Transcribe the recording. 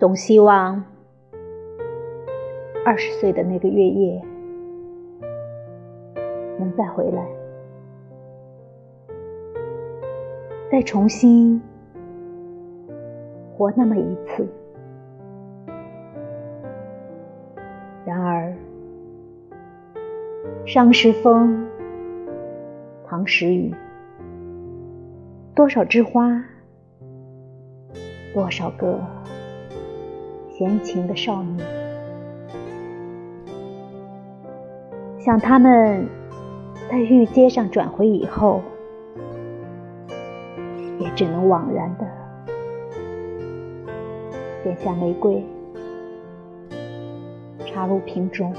总希望二十岁的那个月夜能再回来，再重新活那么一次。然而，伤时风，唐时雨，多少枝花，多少个闲情的少女，想他们在玉阶上转回以后，也只能枉然的剪下玫瑰。插入瓶中。